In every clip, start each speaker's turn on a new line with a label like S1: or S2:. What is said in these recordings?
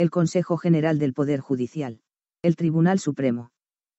S1: El Consejo General del Poder Judicial. El Tribunal Supremo.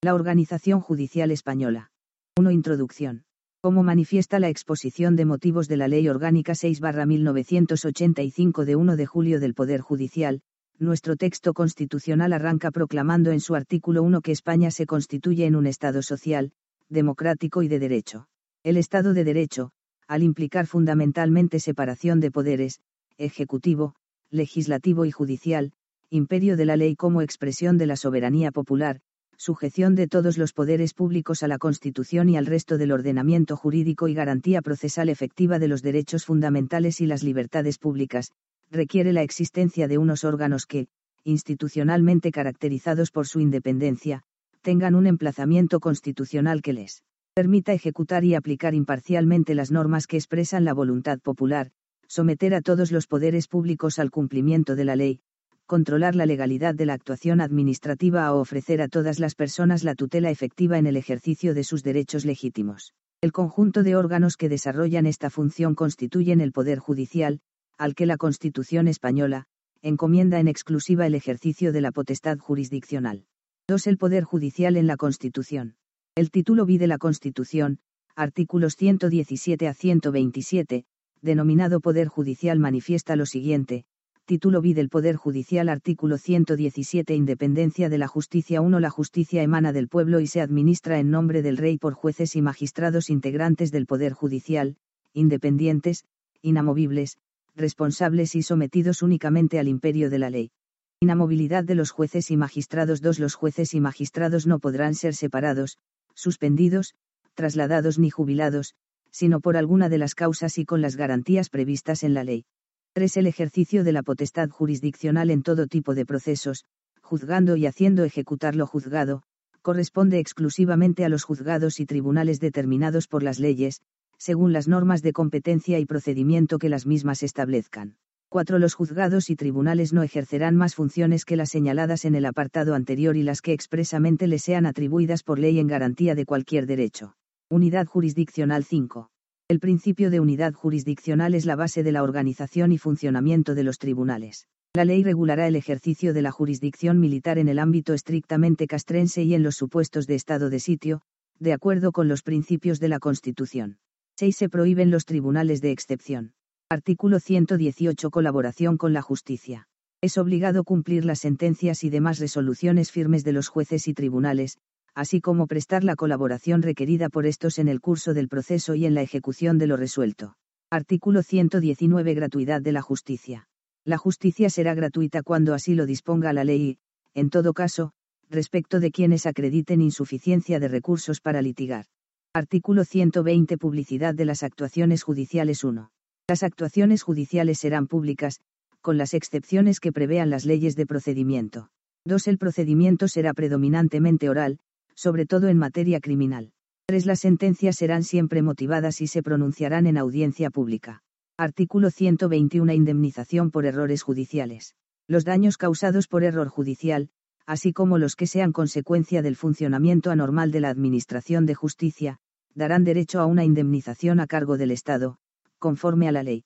S1: La Organización Judicial Española. 1. Introducción. Como manifiesta la exposición de motivos de la Ley Orgánica 6-1985 de 1 de julio del Poder Judicial, nuestro texto constitucional arranca proclamando en su artículo 1 que España se constituye en un Estado social, democrático y de derecho. El Estado de Derecho, al implicar fundamentalmente separación de poderes, ejecutivo, legislativo y judicial, imperio de la ley como expresión de la soberanía popular, sujeción de todos los poderes públicos a la Constitución y al resto del ordenamiento jurídico y garantía procesal efectiva de los derechos fundamentales y las libertades públicas, requiere la existencia de unos órganos que, institucionalmente caracterizados por su independencia, tengan un emplazamiento constitucional que les permita ejecutar y aplicar imparcialmente las normas que expresan la voluntad popular, someter a todos los poderes públicos al cumplimiento de la ley, controlar la legalidad de la actuación administrativa o ofrecer a todas las personas la tutela efectiva en el ejercicio de sus derechos legítimos. El conjunto de órganos que desarrollan esta función constituyen el Poder Judicial, al que la Constitución española, encomienda en exclusiva el ejercicio de la potestad jurisdiccional. 2. El Poder Judicial en la Constitución. El título B de la Constitución, artículos 117 a 127, denominado Poder Judicial manifiesta lo siguiente, Título B del Poder Judicial Artículo 117 Independencia de la Justicia 1 La justicia emana del pueblo y se administra en nombre del Rey por jueces y magistrados integrantes del Poder Judicial, independientes, inamovibles, responsables y sometidos únicamente al imperio de la ley. Inamovilidad de los jueces y magistrados 2 Los jueces y magistrados no podrán ser separados, suspendidos, trasladados ni jubilados, sino por alguna de las causas y con las garantías previstas en la ley. 3. El ejercicio de la potestad jurisdiccional en todo tipo de procesos, juzgando y haciendo ejecutar lo juzgado, corresponde exclusivamente a los juzgados y tribunales determinados por las leyes, según las normas de competencia y procedimiento que las mismas establezcan. 4. Los juzgados y tribunales no ejercerán más funciones que las señaladas en el apartado anterior y las que expresamente les sean atribuidas por ley en garantía de cualquier derecho. Unidad jurisdiccional 5. El principio de unidad jurisdiccional es la base de la organización y funcionamiento de los tribunales. La ley regulará el ejercicio de la jurisdicción militar en el ámbito estrictamente castrense y en los supuestos de estado de sitio, de acuerdo con los principios de la Constitución. 6. Se prohíben los tribunales de excepción. Artículo 118 Colaboración con la justicia. Es obligado cumplir las sentencias y demás resoluciones firmes de los jueces y tribunales, así como prestar la colaboración requerida por estos en el curso del proceso y en la ejecución de lo resuelto. Artículo 119 Gratuidad de la justicia. La justicia será gratuita cuando así lo disponga la ley en todo caso, respecto de quienes acrediten insuficiencia de recursos para litigar. Artículo 120 Publicidad de las actuaciones judiciales 1. Las actuaciones judiciales serán públicas, con las excepciones que prevean las leyes de procedimiento. 2. El procedimiento será predominantemente oral, sobre todo en materia criminal. 3. Las sentencias serán siempre motivadas y se pronunciarán en audiencia pública. Artículo 121. Indemnización por errores judiciales. Los daños causados por error judicial, así como los que sean consecuencia del funcionamiento anormal de la Administración de Justicia, darán derecho a una indemnización a cargo del Estado, conforme a la ley.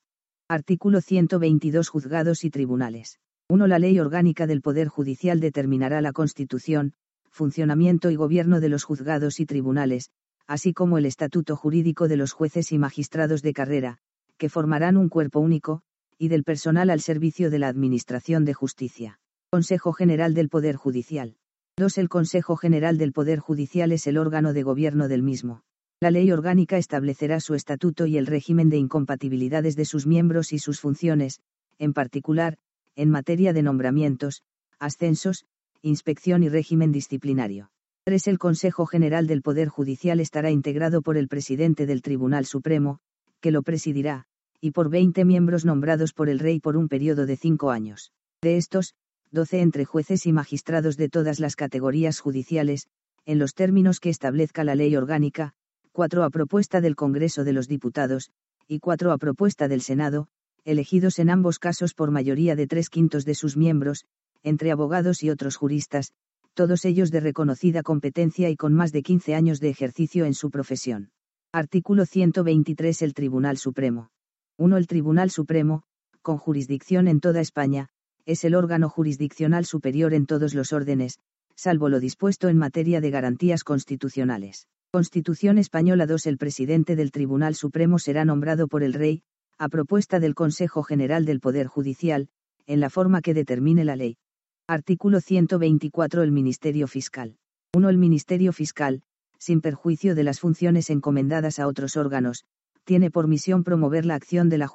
S1: Artículo 122 Juzgados y Tribunales. 1. La Ley Orgánica del Poder Judicial determinará la constitución, funcionamiento y gobierno de los juzgados y tribunales, así como el estatuto jurídico de los jueces y magistrados de carrera, que formarán un cuerpo único, y del personal al servicio de la Administración de Justicia. Consejo General del Poder Judicial. 2. El Consejo General del Poder Judicial es el órgano de gobierno del mismo. La ley orgánica establecerá su estatuto y el régimen de incompatibilidades de sus miembros y sus funciones, en particular, en materia de nombramientos, ascensos, inspección y régimen disciplinario. 3. El Consejo General del Poder Judicial estará integrado por el presidente del Tribunal Supremo, que lo presidirá, y por 20 miembros nombrados por el Rey por un periodo de cinco años. De estos, 12 entre jueces y magistrados de todas las categorías judiciales, en los términos que establezca la ley orgánica, 4 a propuesta del Congreso de los Diputados, y 4 a propuesta del Senado, elegidos en ambos casos por mayoría de tres quintos de sus miembros, entre abogados y otros juristas, todos ellos de reconocida competencia y con más de 15 años de ejercicio en su profesión. Artículo 123 El Tribunal Supremo. 1. El Tribunal Supremo, con jurisdicción en toda España, es el órgano jurisdiccional superior en todos los órdenes, salvo lo dispuesto en materia de garantías constitucionales. Constitución Española 2. El presidente del Tribunal Supremo será nombrado por el Rey, a propuesta del Consejo General del Poder Judicial, en la forma que determine la ley. Artículo 124 El Ministerio Fiscal. 1. El Ministerio Fiscal, sin perjuicio de las funciones encomendadas a otros órganos, tiene por misión promover la acción de la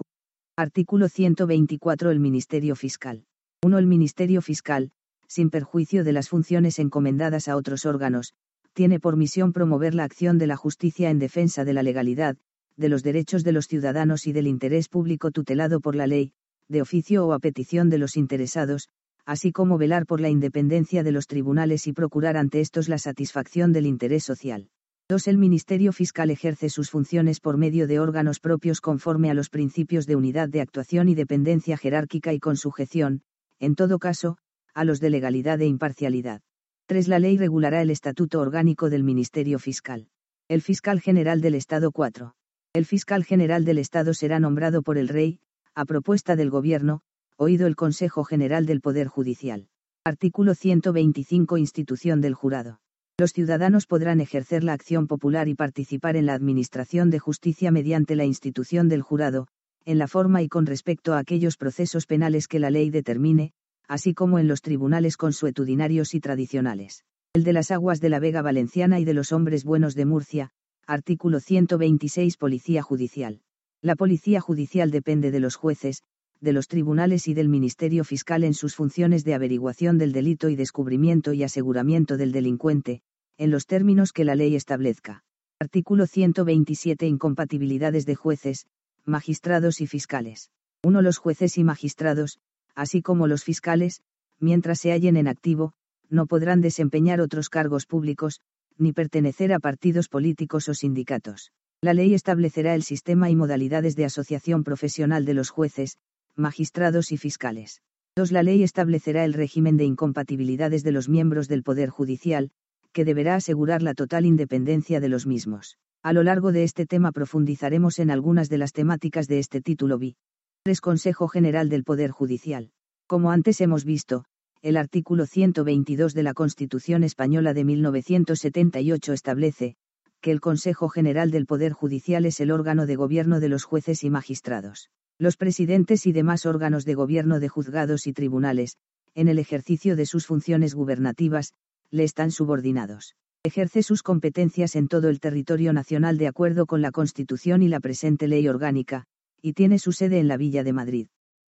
S1: Artículo 124 El Ministerio Fiscal. 1. El Ministerio Fiscal, sin perjuicio de las funciones encomendadas a otros órganos, tiene por misión promover la acción de la justicia en defensa de la legalidad, de los derechos de los ciudadanos y del interés público tutelado por la ley, de oficio o a petición de los interesados, así como velar por la independencia de los tribunales y procurar ante estos la satisfacción del interés social. 2. El Ministerio Fiscal ejerce sus funciones por medio de órganos propios conforme a los principios de unidad de actuación y dependencia jerárquica y con sujeción, en todo caso, a los de legalidad e imparcialidad. 3. La ley regulará el estatuto orgánico del Ministerio Fiscal. El Fiscal General del Estado 4. El Fiscal General del Estado será nombrado por el Rey, a propuesta del Gobierno, oído el Consejo General del Poder Judicial. Artículo 125 Institución del Jurado los ciudadanos podrán ejercer la acción popular y participar en la administración de justicia mediante la institución del jurado, en la forma y con respecto a aquellos procesos penales que la ley determine, así como en los tribunales consuetudinarios y tradicionales. El de las aguas de la Vega Valenciana y de los hombres buenos de Murcia, artículo 126 Policía Judicial. La Policía Judicial depende de los jueces, de los tribunales y del Ministerio Fiscal en sus funciones de averiguación del delito y descubrimiento y aseguramiento del delincuente, en los términos que la ley establezca. Artículo 127 Incompatibilidades de jueces, magistrados y fiscales. 1. Los jueces y magistrados, así como los fiscales, mientras se hallen en activo, no podrán desempeñar otros cargos públicos, ni pertenecer a partidos políticos o sindicatos. La ley establecerá el sistema y modalidades de asociación profesional de los jueces, magistrados y fiscales. 2. La ley establecerá el régimen de incompatibilidades de los miembros del Poder Judicial, que deberá asegurar la total independencia de los mismos. A lo largo de este tema profundizaremos en algunas de las temáticas de este título B. 3. Consejo General del Poder Judicial. Como antes hemos visto, el artículo 122 de la Constitución Española de 1978 establece, que el Consejo General del Poder Judicial es el órgano de gobierno de los jueces y magistrados. Los presidentes y demás órganos de gobierno de juzgados y tribunales, en el ejercicio de sus funciones gubernativas, le están subordinados. Ejerce sus competencias en todo el territorio nacional de acuerdo con la Constitución y la presente ley orgánica, y tiene su sede en la Villa de Madrid.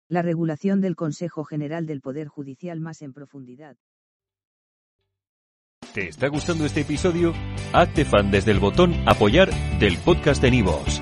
S1: La regulación del Consejo General del Poder Judicial más en profundidad.
S2: ¿Te está gustando este episodio? Hazte fan desde el botón Apoyar del podcast de Nivos.